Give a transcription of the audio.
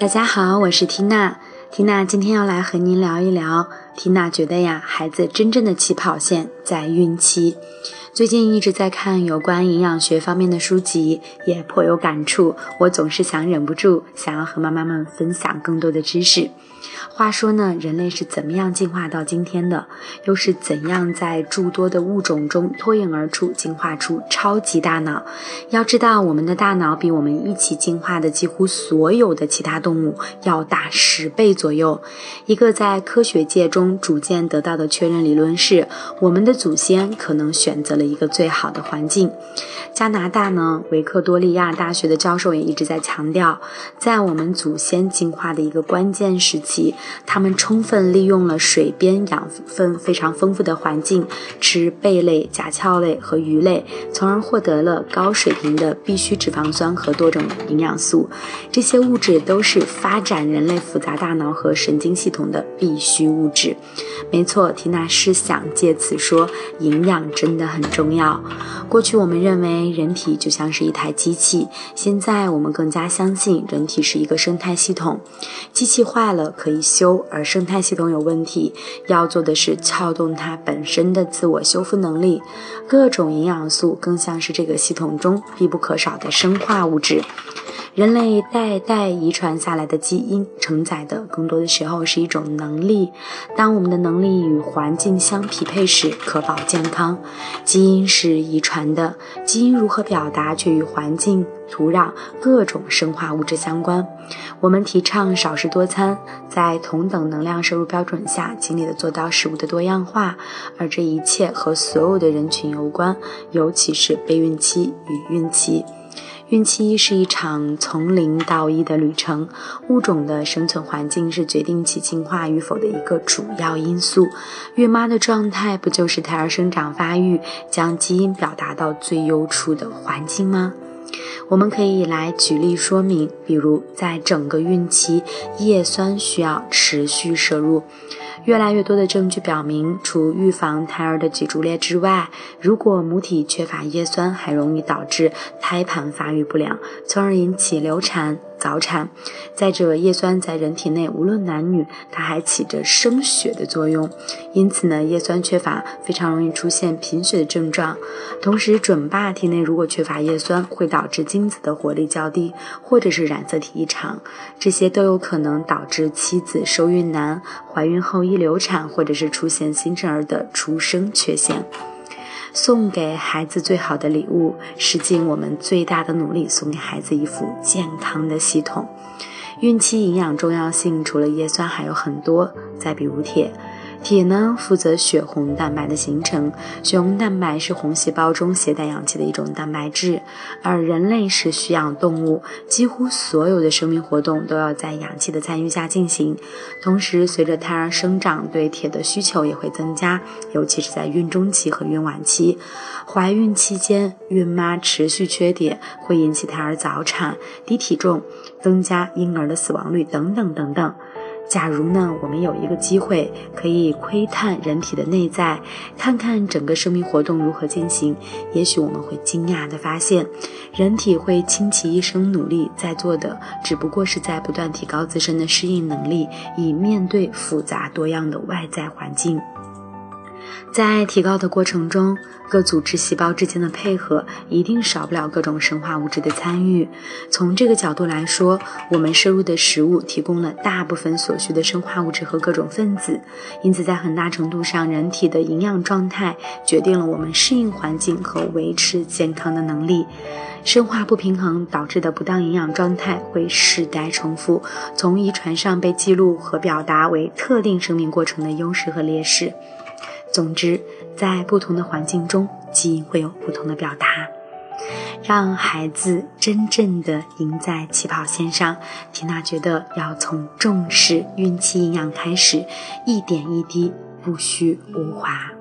大家好，我是缇娜。缇娜今天要来和您聊一聊。缇娜觉得呀，孩子真正的起跑线在孕期。最近一直在看有关营养学方面的书籍，也颇有感触。我总是想忍不住想要和妈妈们分享更多的知识。话说呢，人类是怎么样进化到今天的？又是怎样在诸多的物种中脱颖而出，进化出超级大脑？要知道，我们的大脑比我们一起进化的几乎所有的其他动物要大十倍左右。一个在科学界中逐渐得到的确认理论是，我们的祖先可能选择了一个最好的环境。加拿大呢，维克多利亚大学的教授也一直在强调，在我们祖先进化的一个关键时期。他们充分利用了水边养分非常丰富的环境，吃贝类、甲壳类和鱼类，从而获得了高水平的必需脂肪酸和多种营养素。这些物质都是发展人类复杂大脑和神经系统的必需物质。没错，缇娜是想借此说，营养真的很重要。过去我们认为人体就像是一台机器，现在我们更加相信人体是一个生态系统。机器坏了可以修，而生态系统有问题，要做的是撬动它本身的自我修复能力。各种营养素更像是这个系统中必不可少的生化物质。人类代代遗传下来的基因承载的，更多的时候是一种能力。当我们的能力与环境相匹配时，可保健康。基因是遗传的，基因如何表达，却与环境、土壤、各种生化物质相关。我们提倡少食多餐，在同等能量摄入标准下，尽力的做到食物的多样化。而这一切和所有的人群有关，尤其是备孕期与孕期。孕期是一场从零到一的旅程，物种的生存环境是决定其进化与否的一个主要因素。孕妈的状态不就是胎儿生长发育、将基因表达到最优处的环境吗？我们可以来举例说明，比如在整个孕期，叶酸需要持续摄入。越来越多的证据表明，除预防胎儿的脊柱裂之外，如果母体缺乏叶酸，还容易导致胎盘发育不良，从而引起流产。早产，再者，叶酸在人体内无论男女，它还起着生血的作用，因此呢，叶酸缺乏非常容易出现贫血的症状。同时，准爸体内如果缺乏叶酸，会导致精子的活力较低，或者是染色体异常，这些都有可能导致妻子受孕难、怀孕后易流产，或者是出现新生儿的出生缺陷。送给孩子最好的礼物，是尽我们最大的努力送给孩子一副健康的系统。孕期营养重要性除了叶酸还有很多，再比如铁。铁呢，负责血红蛋白的形成。血红蛋白是红细胞中携带氧气的一种蛋白质，而人类是需氧动物，几乎所有的生命活动都要在氧气的参与下进行。同时，随着胎儿生长，对铁的需求也会增加，尤其是在孕中期和孕晚期。怀孕期间，孕妈持续缺铁，会引起胎儿早产、低体重、增加婴儿的死亡率等等等等。假如呢，我们有一个机会可以窥探人体的内在，看看整个生命活动如何进行，也许我们会惊讶地发现，人体会倾其一生努力在做的，只不过是在不断提高自身的适应能力，以面对复杂多样的外在环境。在提高的过程中，各组织细胞之间的配合一定少不了各种生化物质的参与。从这个角度来说，我们摄入的食物提供了大部分所需的生化物质和各种分子。因此，在很大程度上，人体的营养状态决定了我们适应环境和维持健康的能力。生化不平衡导致的不当营养状态会世代重复，从遗传上被记录和表达为特定生命过程的优势和劣势。总之，在不同的环境中，基因会有不同的表达。让孩子真正的赢在起跑线上，缇娜觉得要从重视孕期营养开始，一点一滴，不虚无华。